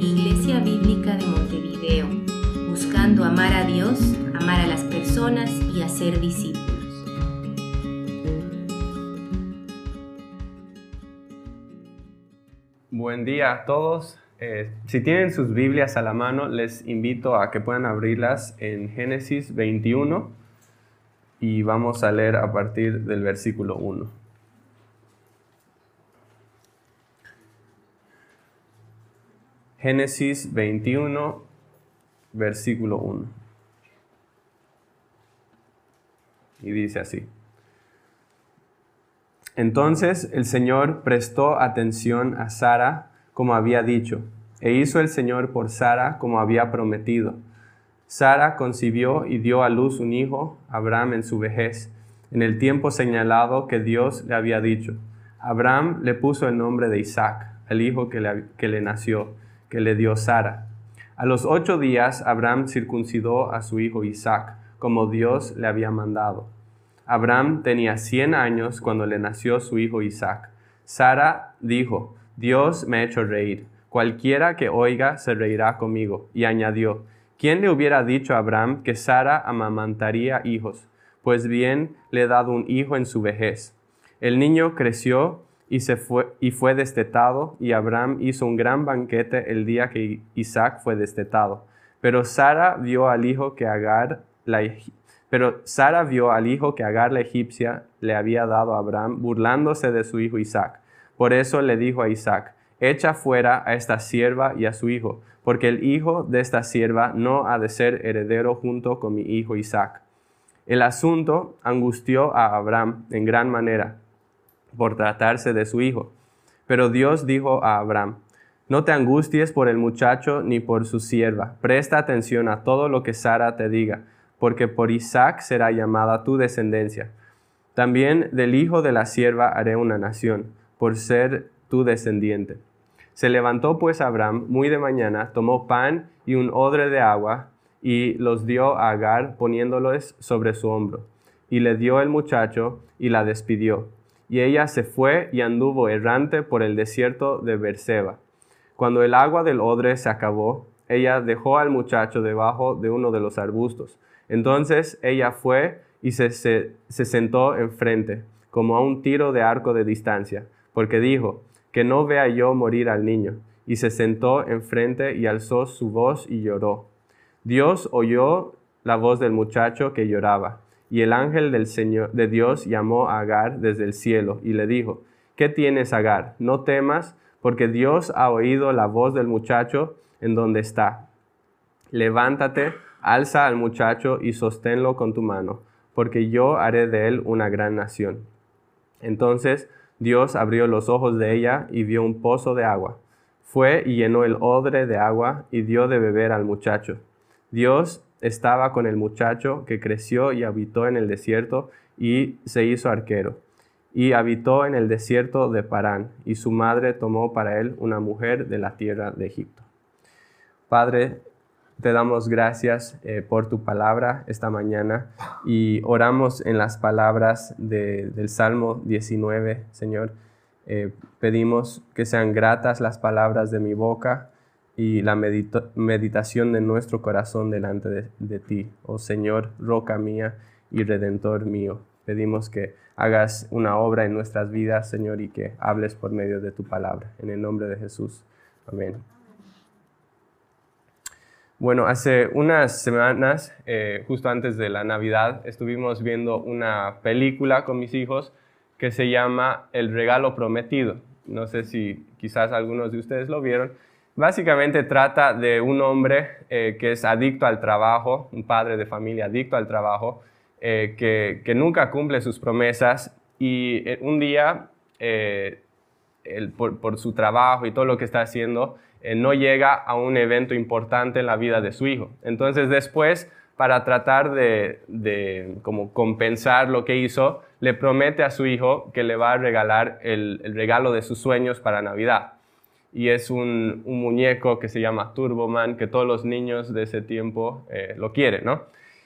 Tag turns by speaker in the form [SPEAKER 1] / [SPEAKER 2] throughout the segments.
[SPEAKER 1] Iglesia Bíblica de Montevideo, buscando amar a Dios, amar a las personas y hacer discípulos.
[SPEAKER 2] Buen día a todos. Eh, si tienen sus Biblias a la mano, les invito a que puedan abrirlas en Génesis 21 y vamos a leer a partir del versículo 1. Génesis 21, versículo 1. Y dice así. Entonces el Señor prestó atención a Sara como había dicho, e hizo el Señor por Sara como había prometido. Sara concibió y dio a luz un hijo, Abraham en su vejez, en el tiempo señalado que Dios le había dicho. Abraham le puso el nombre de Isaac, el hijo que le, que le nació que le dio Sara. A los ocho días Abraham circuncidó a su hijo Isaac, como Dios le había mandado. Abraham tenía cien años cuando le nació su hijo Isaac. Sara dijo, Dios me ha hecho reír. Cualquiera que oiga se reirá conmigo. Y añadió, ¿quién le hubiera dicho a Abraham que Sara amamantaría hijos? Pues bien, le he dado un hijo en su vejez. El niño creció y, se fue, y fue destetado, y Abraham hizo un gran banquete el día que Isaac fue destetado. Pero Sara vio al hijo que Agar la, pero Sara vio al hijo que Agar la egipcia le había dado a Abraham, burlándose de su hijo Isaac. Por eso le dijo a Isaac, echa fuera a esta sierva y a su hijo, porque el hijo de esta sierva no ha de ser heredero junto con mi hijo Isaac. El asunto angustió a Abraham en gran manera por tratarse de su hijo. Pero Dios dijo a Abraham, no te angusties por el muchacho ni por su sierva, presta atención a todo lo que Sara te diga, porque por Isaac será llamada tu descendencia. También del hijo de la sierva haré una nación, por ser tu descendiente. Se levantó pues Abraham muy de mañana, tomó pan y un odre de agua, y los dio a Agar poniéndolos sobre su hombro. Y le dio el muchacho y la despidió y ella se fue y anduvo errante por el desierto de Berseba. Cuando el agua del odre se acabó, ella dejó al muchacho debajo de uno de los arbustos. Entonces ella fue y se, se, sentó enfrente, como a un tiro de arco de distancia, porque dijo, que no vea yo morir al niño. Y se sentó enfrente y alzó su voz y lloró. Dios oyó la voz del muchacho que lloraba y el ángel del Señor de Dios llamó a Agar desde el cielo y le dijo, ¿qué tienes, Agar? No temas, porque Dios ha oído la voz del muchacho en donde está. Levántate, alza al muchacho y sosténlo con tu mano, porque yo haré de él una gran nación. Entonces Dios abrió los ojos de ella y vio un pozo de agua. Fue y llenó el odre de agua y dio de beber al muchacho. Dios estaba con el muchacho que creció y habitó en el desierto y se hizo arquero. Y habitó en el desierto de Parán, y su madre tomó para él una mujer de la tierra de Egipto. Padre, te damos gracias eh, por tu palabra esta mañana y oramos en las palabras del Salmo 19, Señor. Eh, pedimos que sean gratas las palabras de mi boca y la meditación de nuestro corazón delante de, ti, oh Señor, roca mía y redentor mío. Pedimos que hagas una obra en nuestras vidas, Señor, y que hables por medio de tu palabra. En el nombre de Jesús. Amén. Bueno, hace unas semanas, eh, justo antes de la Navidad, estuvimos viendo una película con mis hijos que se llama El regalo prometido. No sé si quizás algunos de ustedes lo vieron Básicamente trata de un hombre eh, que es adicto al trabajo, un padre de familia adicto al trabajo, eh, que, nunca cumple sus promesas y eh, un día, por, su trabajo y todo lo que está haciendo, no llega a un evento importante en la vida de su hijo. Entonces después, para tratar de, como compensar lo que hizo, le promete a su hijo que le va a regalar el regalo de sus sueños para Navidad y es un, muñeco que se llama Turboman, que todos los niños de ese tiempo eh, lo quieren, ¿no?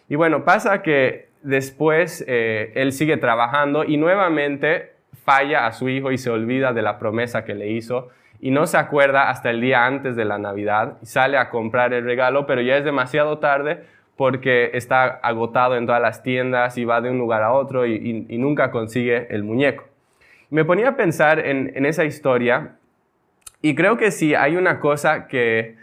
[SPEAKER 2] Y bueno, pasa que después eh, él sigue trabajando y nuevamente falla a su hijo y se olvida de la promesa que le hizo y no se acuerda hasta el día antes de la Navidad y sale a comprar el regalo, pero ya es demasiado tarde porque está agotado en todas las tiendas y va de un lugar a otro y, nunca consigue el muñeco. Me ponía a pensar en, en esa historia y creo que si hay una cosa que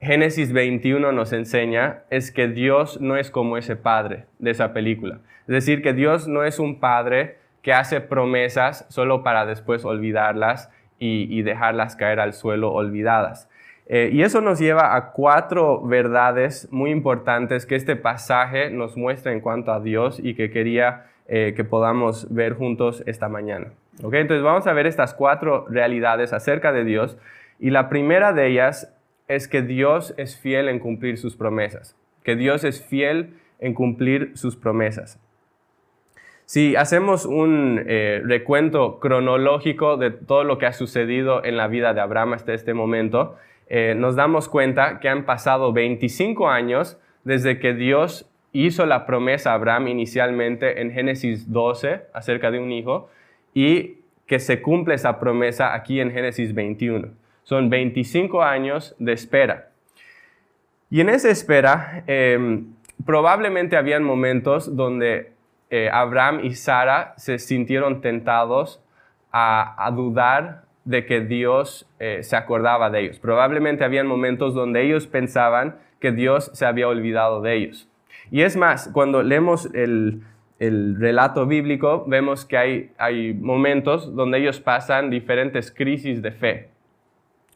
[SPEAKER 2] Génesis 21 nos enseña es que Dios no es como ese padre de esa película. Es decir, que Dios no es un padre que hace promesas solo para después olvidarlas y, dejarlas caer al suelo olvidadas. Eh, y eso nos lleva a cuatro verdades muy importantes que este pasaje nos muestra en cuanto a Dios y que quería eh, que podamos ver juntos esta mañana. ¿Okay? Entonces vamos a ver estas cuatro realidades acerca de Dios y la primera de ellas es que Dios es fiel en cumplir sus promesas, que Dios es fiel en cumplir sus promesas. Si hacemos un eh, recuento cronológico de todo lo que ha sucedido en la vida de Abraham hasta este momento, eh, nos damos cuenta que han pasado 25 años desde que Dios hizo la promesa a Abraham inicialmente en Génesis 12 acerca de un hijo y que se cumple esa promesa aquí en Génesis 21. Son 25 años de espera. Y en esa espera, em, probablemente habían momentos donde eh, Abraham y Sara se sintieron tentados a, dudar de que Dios eh, se acordaba de ellos. Probablemente habían momentos donde ellos pensaban que Dios se había olvidado de ellos. Y es más, cuando leemos el, relato bíblico, vemos que hay, hay momentos donde ellos pasan diferentes crisis de fe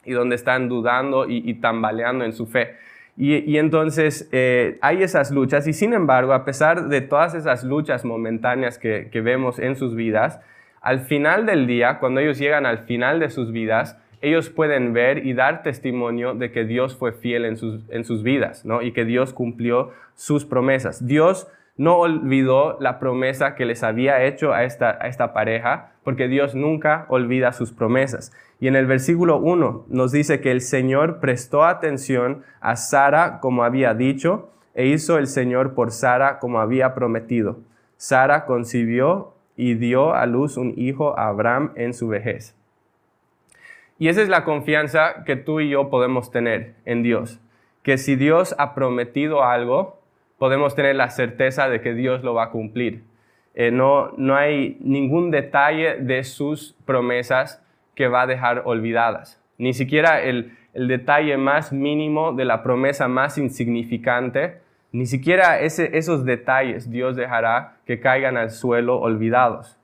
[SPEAKER 2] y donde están dudando y tambaleando en su fe. Y, entonces eh, hay esas luchas y sin embargo, a pesar de todas esas luchas momentáneas que, vemos en sus vidas, al final del día, cuando ellos llegan al final de sus vidas, ellos pueden ver y dar testimonio de que Dios fue fiel en sus, en sus vidas, ¿no? Y que Dios cumplió sus promesas. Dios no olvidó la promesa que les había hecho a esta, pareja, porque Dios nunca olvida sus promesas. Y en el versículo 1 nos dice que el Señor prestó atención a Sara como había dicho, e hizo el Señor por Sara como había prometido. Sara concibió y dio a luz un hijo a Abraham en su vejez. Y esa es la confianza que tú y yo podemos tener en Dios, que si Dios ha prometido algo, podemos tener la certeza de que Dios lo va a cumplir. Eh, no, no hay ningún detalle de sus promesas que va a dejar olvidadas. Ni siquiera el, detalle más mínimo de la promesa más insignificante, ni siquiera esos detalles Dios dejará que caigan al suelo olvidados.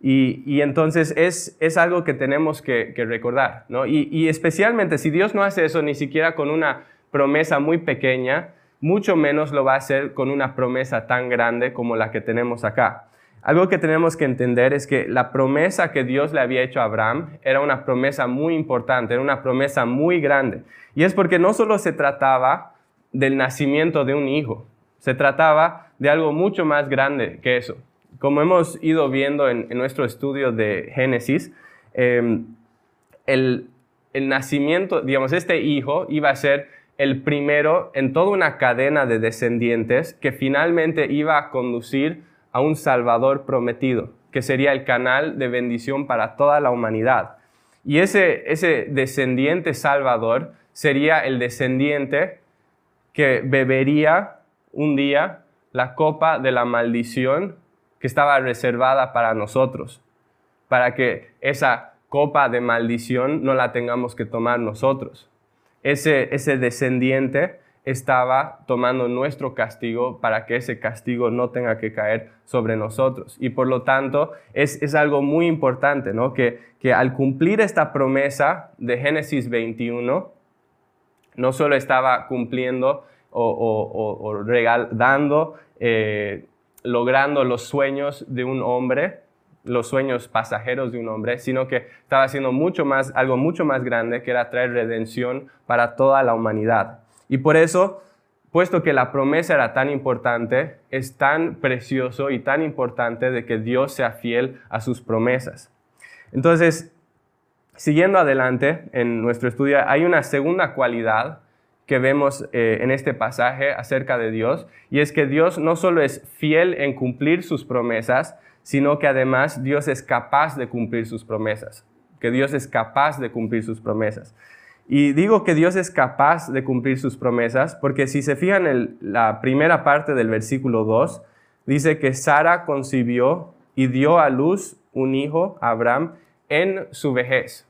[SPEAKER 2] Y, entonces es, es, algo que tenemos que, recordar, ¿no? Y, y, especialmente si Dios no hace eso ni siquiera con una promesa muy pequeña, mucho menos lo va a hacer con una promesa tan grande como la que tenemos acá. Algo que tenemos que entender es que la promesa que Dios le había hecho a Abraham era una promesa muy importante, era una promesa muy grande. Y es porque no solo se trataba del nacimiento de un hijo, se trataba de algo mucho más grande que eso. Como hemos ido viendo en, nuestro estudio de Génesis, em, el, el nacimiento, digamos, este hijo iba a ser el primero en toda una cadena de descendientes que finalmente iba a conducir a un Salvador prometido, que sería el canal de bendición para toda la humanidad. Y ese, ese descendiente Salvador sería el descendiente que bebería un día la copa de la maldición que estaba reservada para nosotros, para que esa copa de maldición no la tengamos que tomar nosotros ese, descendiente estaba tomando nuestro castigo para que ese castigo no tenga que caer sobre nosotros. Y por lo tanto es, algo muy importante. Que, al cumplir esta promesa de Génesis 21, no solo estaba cumpliendo o, o, regalando, eh, logrando los sueños de un hombre, los sueños pasajeros de un hombre, sino que estaba haciendo mucho más, algo mucho más grande, que era traer redención para toda la humanidad. Y por eso, puesto que la promesa era tan importante, es tan precioso y tan importante de que Dios sea fiel a sus promesas. Entonces, siguiendo adelante en nuestro estudio, hay una segunda cualidad que vemos eh, en este pasaje acerca de Dios, y es que Dios no solo es fiel en cumplir sus promesas, sino que además Dios es capaz de cumplir sus promesas, que Dios es capaz de cumplir sus promesas. Y digo que Dios es capaz de cumplir sus promesas porque si se fijan en la primera parte del versículo 2, dice que Sara concibió y dio a luz un hijo, Abraham, en su vejez,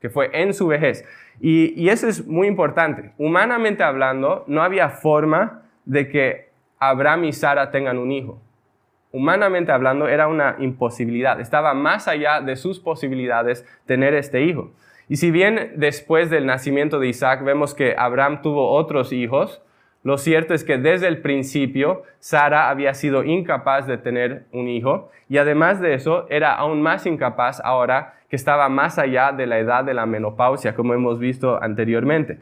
[SPEAKER 2] que fue en su vejez. Y, y, eso es muy importante. Humanamente hablando, no había forma de que Abraham y Sara tengan un hijo. Humanamente hablando, era una imposibilidad. Estaba más allá de sus posibilidades tener este hijo. Y si bien después del nacimiento de Isaac vemos que Abraham tuvo otros hijos, lo cierto es que desde el principio Sara había sido incapaz de tener un hijo y además de eso era aún más incapaz ahora que estaba más allá de la edad de la menopausia, como hemos visto anteriormente.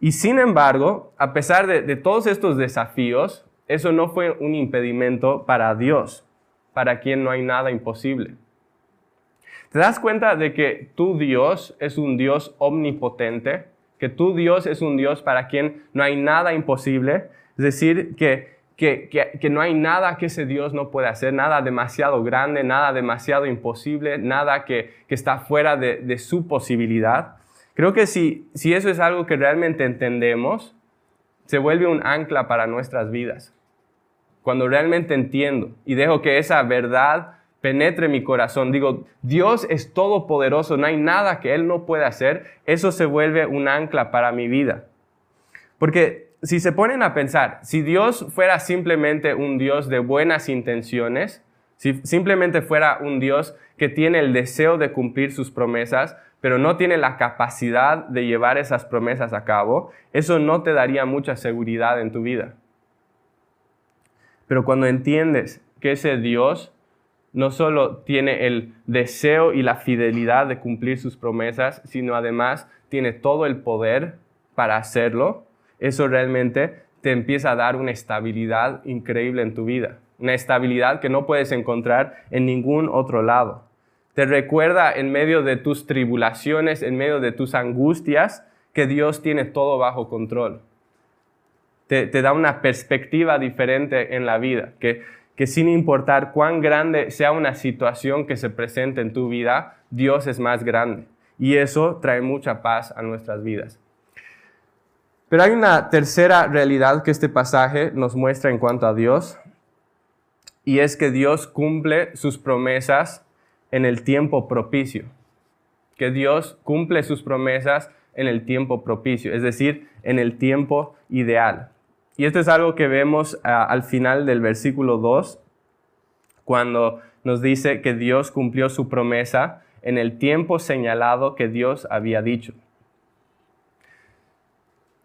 [SPEAKER 2] Y sin embargo, a pesar de, de todos estos desafíos, eso no fue un impedimento para Dios, para quien no hay nada imposible. ¿Te das cuenta de que tu Dios es un Dios omnipotente? Que tu Dios es un Dios para quien no hay nada imposible. Es decir, que, que, no hay nada que ese Dios no pueda hacer, nada demasiado grande, nada demasiado imposible, nada que, está fuera de, su posibilidad. Creo que si, si eso es algo que realmente entendemos, se vuelve un ancla para nuestras vidas. Cuando realmente entiendo y dejo que esa verdad penetre mi corazón, digo, Dios es todopoderoso, no hay nada que Él no pueda hacer, eso se vuelve un ancla para mi vida. Porque si se ponen a pensar, si Dios fuera simplemente un Dios de buenas intenciones, si simplemente fuera un Dios que tiene el deseo de cumplir sus promesas, pero no tiene la capacidad de llevar esas promesas a cabo, eso no te daría mucha seguridad en tu vida. Pero cuando entiendes que ese Dios no solo tiene el deseo y la fidelidad de cumplir sus promesas, sino además tiene todo el poder para hacerlo, eso realmente te empieza a dar una estabilidad increíble en tu vida, una estabilidad que no puedes encontrar en ningún otro lado. Te recuerda en medio de tus tribulaciones, en medio de tus angustias, que Dios tiene todo bajo control. Te, da una perspectiva diferente en la vida, que que sin importar cuán grande sea una situación que se presente en tu vida, Dios es más grande. Y eso trae mucha paz a nuestras vidas. Pero hay una tercera realidad que este pasaje nos muestra en cuanto a Dios, y es que Dios cumple sus promesas en el tiempo propicio. Que Dios cumple sus promesas en el tiempo propicio, es decir, en el tiempo ideal. Y esto es algo que vemos ah, al final del versículo 2, cuando nos dice que Dios cumplió su promesa en el tiempo señalado que Dios había dicho.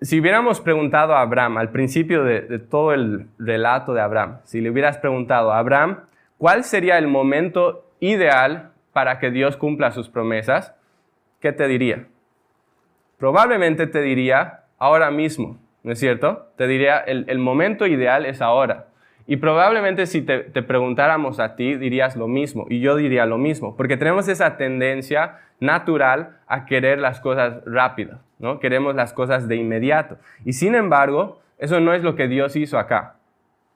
[SPEAKER 2] Si hubiéramos preguntado a Abraham al principio de, de todo el relato de Abraham, si le hubieras preguntado a Abraham, ¿cuál sería el momento ideal para que Dios cumpla sus promesas? ¿Qué te diría? Probablemente te diría ahora mismo, ¿no es cierto? Te diría, el, momento ideal es ahora. Y probablemente si te, preguntáramos a ti, dirías lo mismo, y yo diría lo mismo, porque tenemos esa tendencia natural a querer las cosas rápidas, ¿no? Queremos las cosas de inmediato. Y sin embargo, eso no es lo que Dios hizo acá.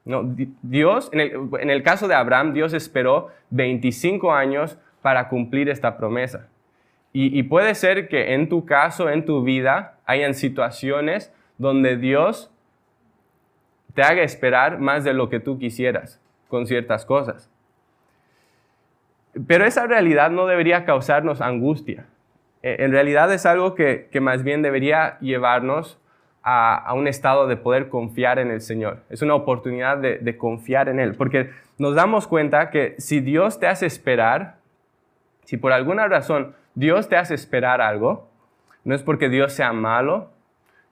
[SPEAKER 2] No, Dios, en el, caso de Abraham, Dios esperó 25 años para cumplir esta promesa. Y, puede ser que en tu caso, en tu vida, hayan situaciones donde Dios te haga esperar más de lo que tú quisieras con ciertas cosas. Pero esa realidad no debería causarnos angustia. E, en realidad es algo que, más bien debería llevarnos a, un estado de poder confiar en el Señor. Es una oportunidad de, de confiar en Él, porque nos damos cuenta que si Dios te hace esperar, si por alguna razón Dios te hace esperar algo, no es porque Dios sea malo,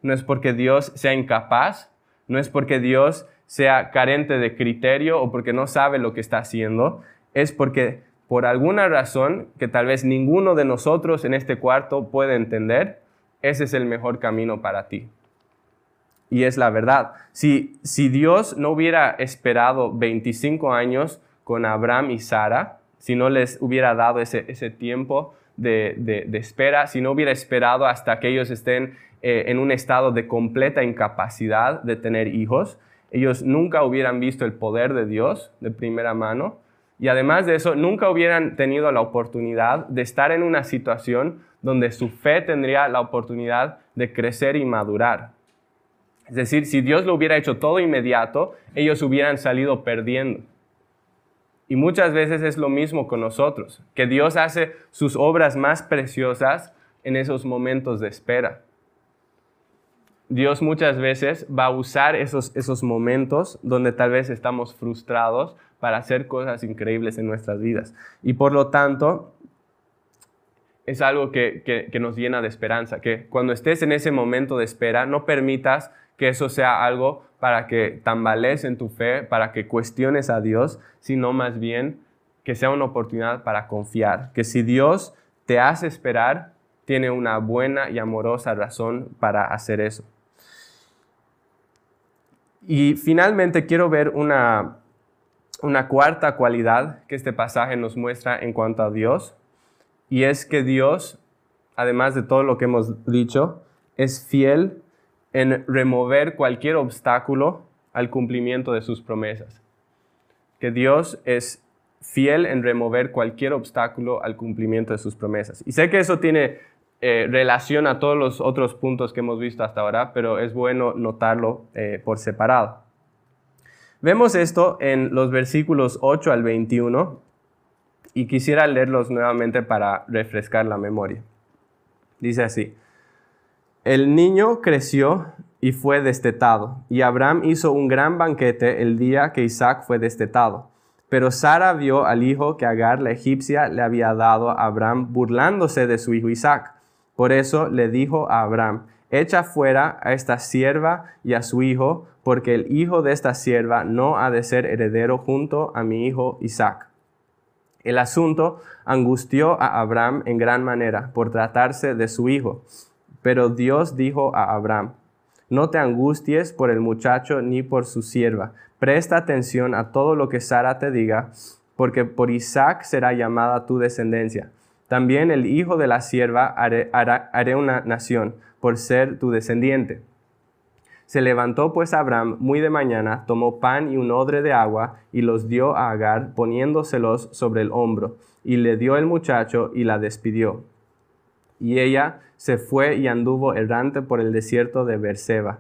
[SPEAKER 2] no es porque Dios sea incapaz, no es porque Dios sea carente de criterio o porque no sabe lo que está haciendo, es porque por alguna razón que tal vez ninguno de nosotros en este cuarto puede entender, ese es el mejor camino para ti. Y es la verdad. Si, si Dios no hubiera esperado 25 años con Abraham y Sara, si no les hubiera dado ese, ese tiempo de, espera, si no hubiera esperado hasta que ellos estén eh, en un estado de completa incapacidad de tener hijos, ellos nunca hubieran visto el poder de Dios de primera mano, Y además de eso, nunca hubieran tenido la oportunidad de estar en una situación donde su fe tendría la oportunidad de crecer y madurar. Es decir, si Dios lo hubiera hecho todo inmediato, ellos hubieran salido perdiendo. Y muchas veces es lo mismo con nosotros, que Dios hace sus obras más preciosas en esos momentos de espera. Dios muchas veces va a usar esos, esos momentos donde tal vez estamos frustrados para hacer cosas increíbles en nuestras vidas. Y por lo tanto, es algo que, nos llena de esperanza, que cuando estés en ese momento de espera, no permitas que eso sea algo para que tambalees en tu fe, para que cuestiones a Dios, sino más bien que sea una oportunidad para confiar, que si Dios te hace esperar, tiene una buena y amorosa razón para hacer eso. Y finalmente quiero ver una, una cuarta cualidad que este pasaje nos muestra en cuanto a Dios, y es que Dios, además de todo lo que hemos dicho, es fiel en remover cualquier obstáculo al cumplimiento de sus promesas. Que Dios es fiel en remover cualquier obstáculo al cumplimiento de sus promesas. Y sé que eso tiene eh, relación a todos los otros puntos que hemos visto hasta ahora, pero es bueno notarlo eh, por separado. Vemos esto en los versículos 8 al 21 y quisiera leerlos nuevamente para refrescar la memoria. Dice así, el niño creció y fue destetado, y Abraham hizo un gran banquete el día que Isaac fue destetado. Pero Sara vio al hijo que Agar la egipcia le había dado a Abraham burlándose de su hijo Isaac. Por eso le dijo a Abraham, echa fuera a esta sierva y a su hijo, porque el hijo de esta sierva no ha de ser heredero junto a mi hijo Isaac. El asunto angustió a Abraham en gran manera por tratarse de su hijo. Pero Dios dijo a Abraham, no te angusties por el muchacho ni por su sierva. Presta atención a todo lo que Sara te diga, porque por Isaac será llamada tu descendencia. También el hijo de la sierva haré, haré una nación, por ser tu descendiente. Se levantó pues Abraham muy de mañana, tomó pan y un odre de agua, y los dio a Agar, poniéndoselos sobre el hombro, y le dio el muchacho y la despidió. Y ella se fue y anduvo errante por el desierto de Berseba.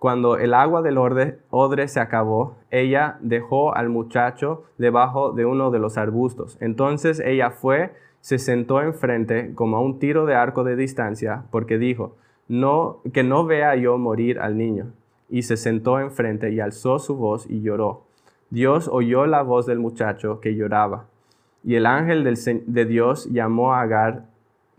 [SPEAKER 2] Cuando el agua del odre se acabó, ella dejó al muchacho debajo de uno de los arbustos. Entonces ella fue, se sentó enfrente como a un tiro de arco de distancia, porque dijo, no, que no vea yo morir al niño. Y se sentó enfrente y alzó su voz y lloró. Dios oyó la voz del muchacho que lloraba. Y el ángel de Dios llamó a Agar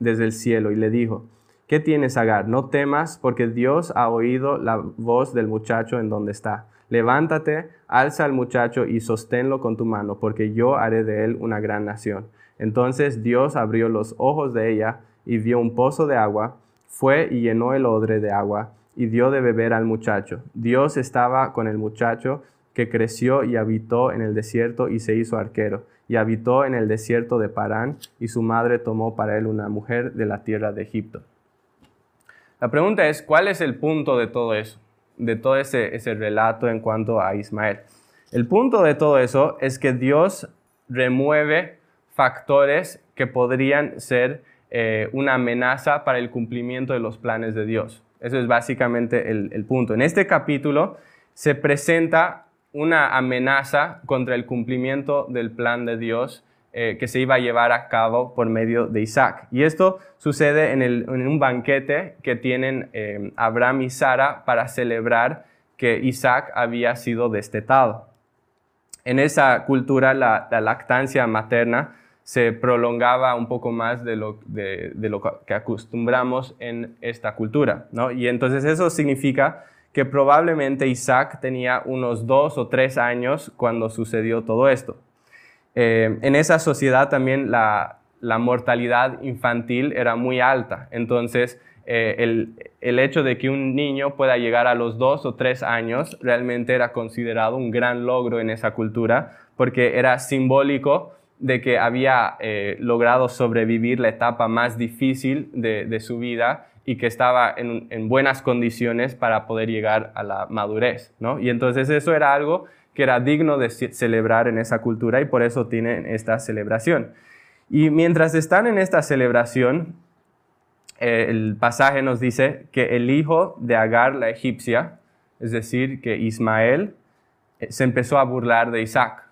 [SPEAKER 2] desde el cielo y le dijo, ¿qué tienes Agar? No temas porque Dios ha oído la voz del muchacho en donde está. Levántate, alza al muchacho y sosténlo con tu mano, porque yo haré de él una gran nación. Entonces Dios abrió los ojos de ella y vio un pozo de agua fue y llenó el odre de agua y dio de beber al muchacho. Dios estaba con el muchacho que creció y habitó en el desierto y se hizo arquero, y habitó en el desierto de Parán, y su madre tomó para él una mujer de la tierra de Egipto. La pregunta es, ¿cuál es el punto de todo eso? De todo ese, ese relato en cuanto a Ismael. El punto de todo eso es que Dios remueve factores que podrían ser eh, una amenaza para el cumplimiento de los planes de Dios. Eso es básicamente el, punto. En este capítulo se presenta una amenaza contra el cumplimiento del plan de Dios eh, que se iba a llevar a cabo por medio de Isaac. Y esto sucede en, un banquete que tienen eh, Abraham y Sara para celebrar que Isaac había sido destetado. En esa cultura la lactancia materna se prolongaba un poco más de lo, de, lo que acostumbramos en esta cultura. ¿no? Y entonces eso significa que probablemente Isaac tenía unos dos o tres años cuando sucedió todo esto. Eh, en esa sociedad también la, la, mortalidad infantil era muy alta, entonces eh, el, el, hecho de que un niño pueda llegar a los dos o tres años realmente era considerado un gran logro en esa cultura porque era simbólico de que había eh, logrado sobrevivir la etapa más difícil de, su vida y que estaba en, buenas condiciones para poder llegar a la madurez, ¿no? Y entonces eso era algo que era digno de celebrar en esa cultura y por eso tienen esta celebración. Y mientras están en esta celebración, eh, el pasaje nos dice que el hijo de Agar la egipcia, es decir, que Ismael, eh, se empezó a burlar de Isaac.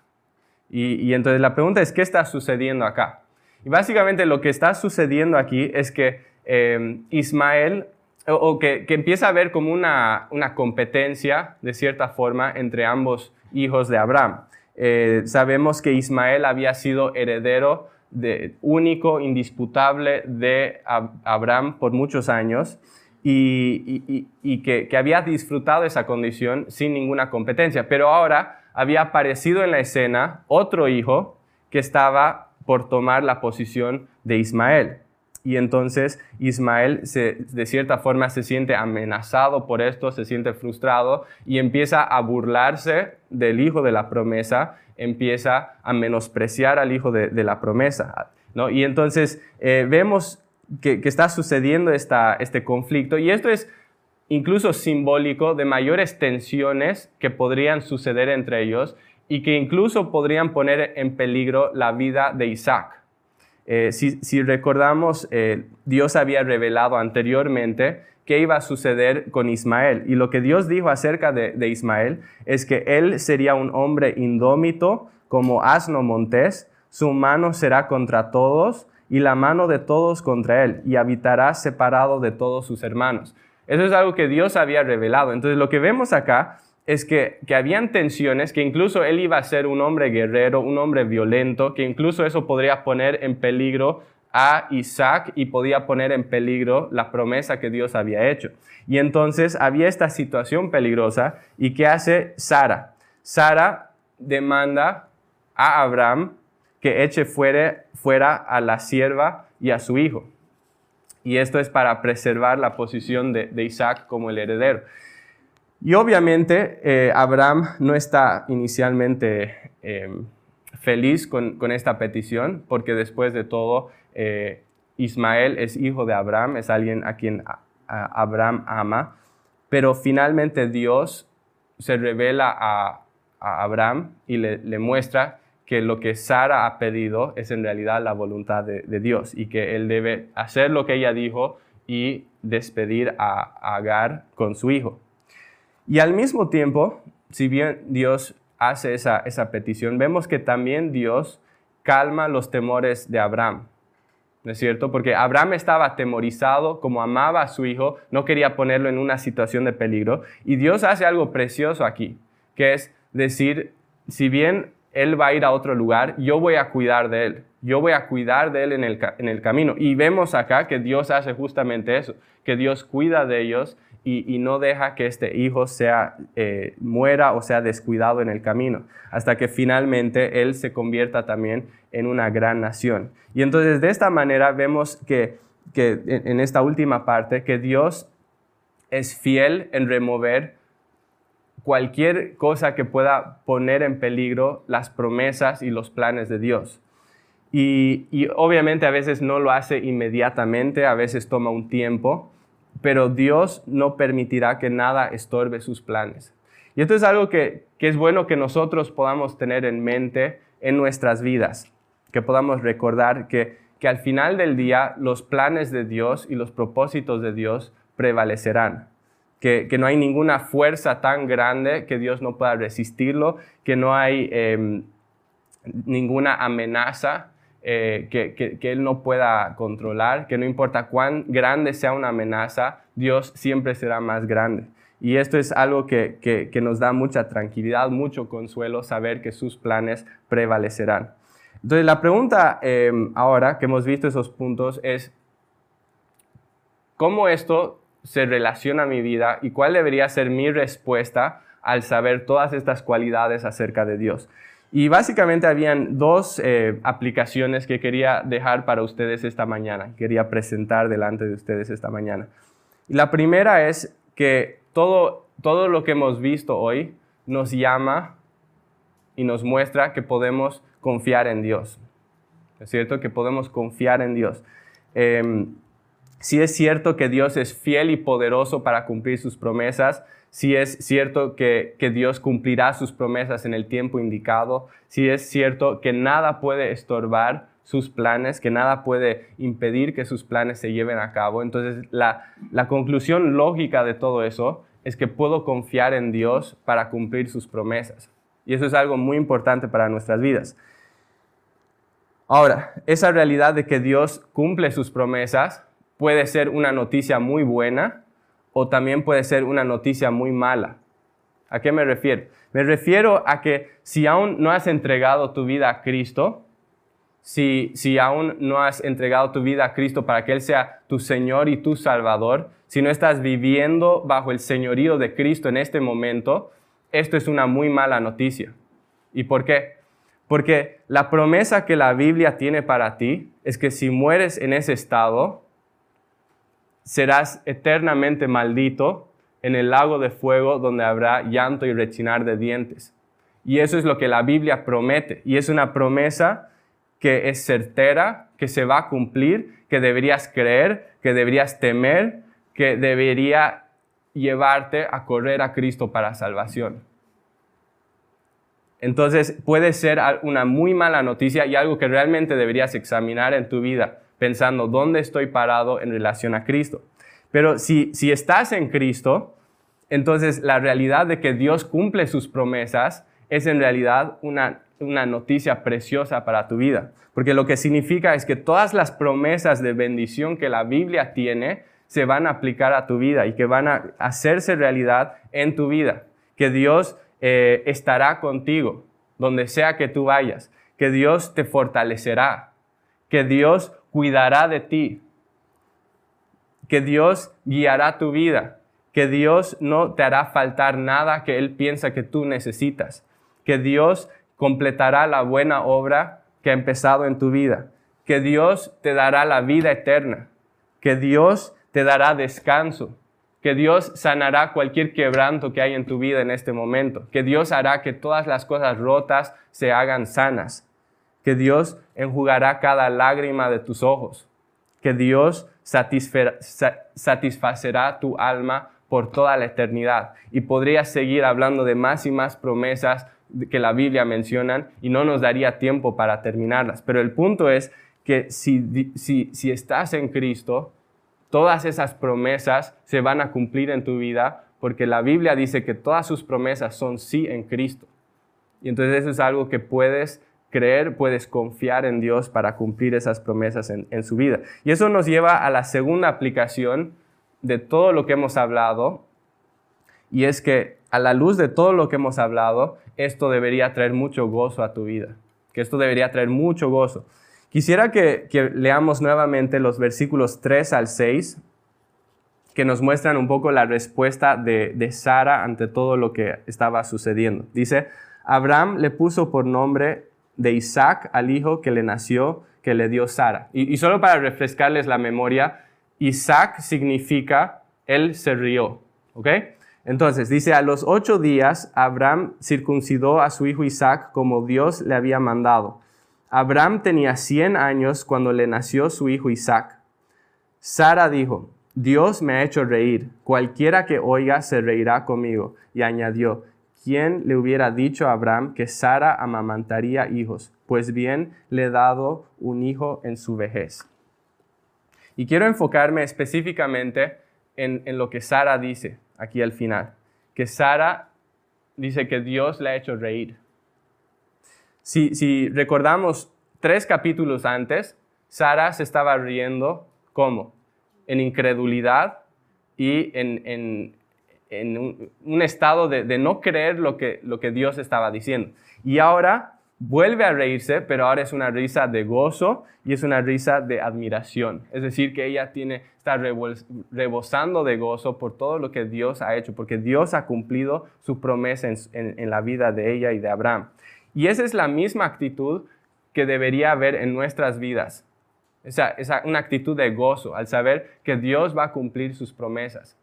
[SPEAKER 2] Y, entonces la pregunta es, ¿qué está sucediendo acá? Y básicamente lo que está sucediendo aquí es que eh, Ismael o, que, empieza a haber como una, competencia, de cierta forma, entre ambos hijos de Abraham. Eh, sabemos que Ismael había sido heredero de, único, indisputable de Abraham por muchos años y, que, que, había disfrutado esa condición sin ninguna competencia. Pero ahora había aparecido en la escena otro hijo que estaba por tomar la posición de Ismael. Y entonces Ismael de cierta forma se siente amenazado por esto, se siente frustrado y empieza a burlarse del hijo de la promesa, empieza a menospreciar al hijo de, la promesa. ¿no? Y entonces eh, vemos que, está sucediendo este conflicto y esto es incluso simbólico de mayores tensiones que podrían suceder entre ellos y que incluso podrían poner en peligro la vida de Isaac. Eh, si, recordamos, eh, Dios había revelado anteriormente qué iba a suceder con Ismael. Y lo que Dios dijo acerca de, Ismael es que él sería un hombre indómito como asno montés, su mano será contra todos y la mano de todos contra él, y habitará separado de todos sus hermanos. Eso es algo que Dios había revelado. Entonces lo que vemos acá es que, que habían tensiones, que incluso él iba a ser un hombre guerrero, un hombre violento, que incluso eso podría poner en peligro a Isaac y podía poner en peligro la promesa que Dios había hecho. Y entonces había esta situación peligrosa y ¿qué hace Sara? Sara demanda a Abraham que eche fuera, fuera a la sierva y a su hijo. Y esto es para preservar la posición de, de Isaac como el heredero. Y obviamente eh, Abraham no está inicialmente em, feliz con, esta petición, porque después de todo, eh, Ismael es hijo de Abraham, es alguien a quien Abraham ama, pero finalmente Dios se revela a, Abraham y le, muestra que lo que Sara ha pedido es en realidad la voluntad de, de, Dios y que él debe hacer lo que ella dijo y despedir a Agar con su hijo. Y al mismo tiempo, si bien Dios hace esa, esa petición, vemos que también Dios calma los temores de Abraham. ¿No es cierto? Porque Abraham estaba atemorizado, como amaba a su hijo, no quería ponerlo en una situación de peligro. Y Dios hace algo precioso aquí, que es decir, si bien él va a ir a otro lugar, yo voy a cuidar de él. Yo voy a cuidar de él en el, en el camino. Y vemos acá que Dios hace justamente eso, que Dios cuida de ellos y, no deja que este hijo sea, eh, muera o sea descuidado en el camino, hasta que finalmente él se convierta también en una gran nación. Y entonces de esta manera vemos que, que en esta última parte, que Dios es fiel en remover cualquier cosa que pueda poner en peligro las promesas y los planes de Dios. Y, y, obviamente a veces no lo hace inmediatamente, a veces toma un tiempo, pero Dios no permitirá que nada estorbe sus planes. Y esto es algo que, es bueno que nosotros podamos tener en mente en nuestras vidas, que podamos recordar que, al final del día los planes de Dios y los propósitos de Dios prevalecerán. Que, no hay ninguna fuerza tan grande que Dios no pueda resistirlo, que no hay em, ninguna amenaza eh, que, Él no pueda controlar, que no importa cuán grande sea una amenaza, Dios siempre será más grande. Y esto es algo que, nos da mucha tranquilidad, mucho consuelo, saber que sus planes prevalecerán. Entonces la pregunta em, ahora que hemos visto esos puntos es, ¿cómo esto se relaciona a mi vida y cuál debería ser mi respuesta al saber todas estas cualidades acerca de Dios? Y básicamente habían dos eh, aplicaciones que quería dejar para ustedes esta mañana, quería presentar delante de ustedes esta mañana. La primera es que todo, todo lo que hemos visto hoy nos llama y nos muestra que podemos confiar en Dios. ¿Es cierto? Que podemos confiar en Dios. Em, si es cierto que Dios es fiel y poderoso para cumplir sus promesas, si es cierto que, que, Dios cumplirá sus promesas en el tiempo indicado, si es cierto que nada puede estorbar sus planes, que nada puede impedir que sus planes se lleven a cabo. Entonces, la, la conclusión lógica de todo eso es que puedo confiar en Dios para cumplir sus promesas. Y eso es algo muy importante para nuestras vidas. Ahora, esa realidad de que Dios cumple sus promesas puede ser una noticia muy buena o también puede ser una noticia muy mala. ¿A qué me refiero? Me refiero a que si aún no has entregado tu vida a Cristo, si, si aún no has entregado tu vida a Cristo para que Él sea tu Señor y tu Salvador, si no estás viviendo bajo el señorío de Cristo en este momento, esto es una muy mala noticia. ¿Y por qué? Porque la promesa que la Biblia tiene para ti es que si mueres en ese estado, serás eternamente maldito en el lago de fuego donde habrá llanto y rechinar de dientes. Y eso es lo que la Biblia promete. Y es una promesa que es certera, que se va a cumplir, que deberías creer, que deberías temer, que debería llevarte a correr a Cristo para salvación. Entonces puede ser una muy mala noticia y algo que realmente deberías examinar en tu vida, pensando dónde estoy parado en relación a Cristo. Pero si, si estás en Cristo, entonces la realidad de que Dios cumple sus promesas es en realidad una una noticia preciosa para tu vida, porque lo que significa es que todas las promesas de bendición que la Biblia tiene se van a aplicar a tu vida y que van a hacerse realidad en tu vida, que Dios eh, estará contigo donde sea que tú vayas, que Dios te fortalecerá, que Dios cuidará de ti, que Dios guiará tu vida, que Dios no te hará faltar nada que Él piensa que tú necesitas, que Dios completará la buena obra que ha empezado en tu vida, que Dios te dará la vida eterna, que Dios te dará descanso, que Dios sanará cualquier quebranto que hay en tu vida en este momento, que Dios hará que todas las cosas rotas se hagan sanas, que Dios enjugará cada lágrima de tus ojos, que Dios satisfacerá tu alma por toda la eternidad. Y podrías seguir hablando de más y más promesas que la Biblia mencionan y no nos daría tiempo para terminarlas. Pero el punto es que si, si, si estás en Cristo, todas esas promesas se van a cumplir en tu vida porque la Biblia dice que todas sus promesas son sí en Cristo. Y entonces eso es algo que puedes creer, puedes confiar en Dios para cumplir esas promesas en, en, su vida. Y eso nos lleva a la segunda aplicación de todo lo que hemos hablado, y es que a la luz de todo lo que hemos hablado, esto debería traer mucho gozo a tu vida, que esto debería traer mucho gozo. Quisiera que, leamos nuevamente los versículos 3 al 6, que nos muestran un poco la respuesta de, de Sara ante todo lo que estaba sucediendo. Dice, Abraham le puso por nombre de Isaac al hijo que le nació, que le dio Sara. Y, y solo para refrescarles la memoria, Isaac significa él se rió, ¿ok? Entonces dice, a los ocho días Abraham circuncidó a su hijo Isaac como Dios le había mandado. Abraham tenía cien años cuando le nació su hijo Isaac. Sara dijo, Dios me ha hecho reír, cualquiera que oiga se reirá conmigo. Y añadió, ¿quién le hubiera dicho a Abraham que Sara amamantaría hijos? Pues bien, le he dado un hijo en su vejez. Y quiero enfocarme específicamente en, en lo que Sara dice aquí al final, que Sara dice que Dios le ha hecho reír. Si, si recordamos tres capítulos antes, Sara se estaba riendo, ¿cómo? En incredulidad y en, un, estado de, de, no creer lo que, lo que Dios estaba diciendo. Y ahora vuelve a reírse, pero ahora es una risa de gozo y es una risa de admiración. Es decir, que ella tiene, está rebosando de gozo por todo lo que Dios ha hecho, porque Dios ha cumplido su promesa en, la vida de ella y de Abraham. Y esa es la misma actitud que debería haber en nuestras vidas. Esa, esa, una actitud de gozo al saber que Dios va a cumplir sus promesas.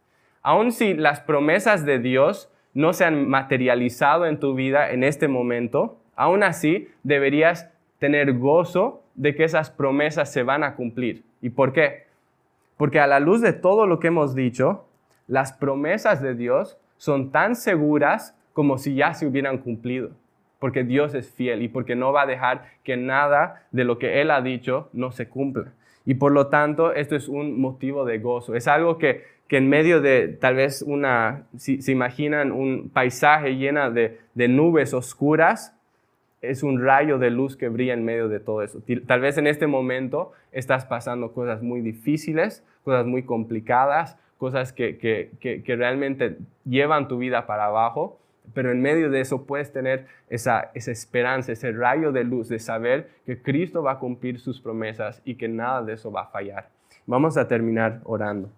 [SPEAKER 2] Aun si las promesas de Dios no se han materializado en tu vida en este momento, Aún así, deberías tener gozo de que esas promesas se van a cumplir. ¿Y por qué? Porque a la luz de todo lo que hemos dicho, las promesas de Dios son tan seguras como si ya se hubieran cumplido. Porque Dios es fiel y porque no va a dejar que nada de lo que Él ha dicho no se cumpla. Y por lo tanto, esto es un motivo de gozo. Es algo que, que en medio de tal vez una, si se imaginan un paisaje lleno de, de nubes oscuras, es un rayo de luz que brilla en medio de todo eso. Tal vez en este momento estás pasando cosas muy difíciles, cosas muy complicadas, cosas que, que, que, realmente llevan tu vida para abajo, pero en medio de eso puedes tener esa, esa esperanza, ese rayo de luz de saber que Cristo va a cumplir sus promesas y que nada de eso va a fallar. Vamos a terminar orando.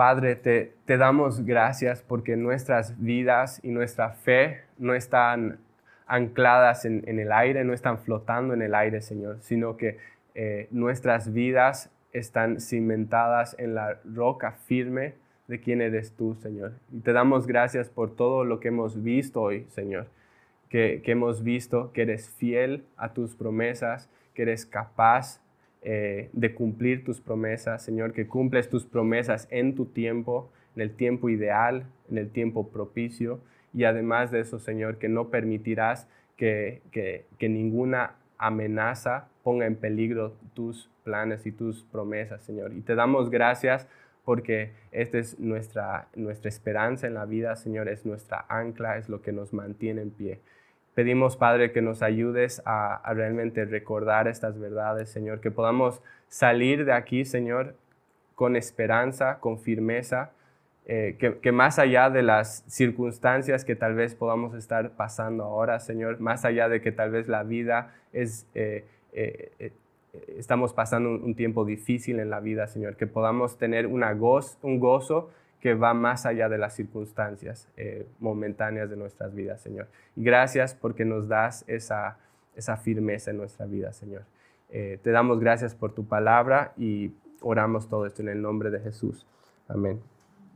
[SPEAKER 2] Padre, te, damos gracias porque nuestras vidas y nuestra fe no están ancladas en, el aire, no están flotando en el aire, Señor, sino que eh, nuestras vidas están cimentadas en la roca firme de quién eres tú, Señor. Y te damos gracias por todo lo que hemos visto hoy, Señor, que, que hemos visto que eres fiel a tus promesas, que eres capaz eh, de cumplir tus promesas, Señor, que cumples tus promesas en tu tiempo, en el tiempo ideal, en el tiempo propicio. Y además de eso, Señor, que no permitirás que, que, ninguna amenaza ponga en peligro tus planes y tus promesas, Señor. Y te damos gracias porque esta es nuestra, nuestra esperanza en la vida, Señor, es nuestra ancla, es lo que nos mantiene en pie. Pedimos, Padre, que nos ayudes a, realmente recordar estas verdades, Señor, que podamos salir de aquí, Señor, con esperanza, con firmeza, eh, que, más allá de las circunstancias que tal vez podamos estar pasando ahora, Señor, más allá de que tal vez la vida es, eh, eh, estamos pasando un, tiempo difícil en la vida, Señor, que podamos tener una goz, un gozo que va más allá de las circunstancias eh, momentáneas de nuestras vidas, Señor. Y gracias porque nos das esa, esa firmeza en nuestra vida, Señor. Eh, te damos gracias por tu palabra y oramos todo esto en el nombre de Jesús. Amén.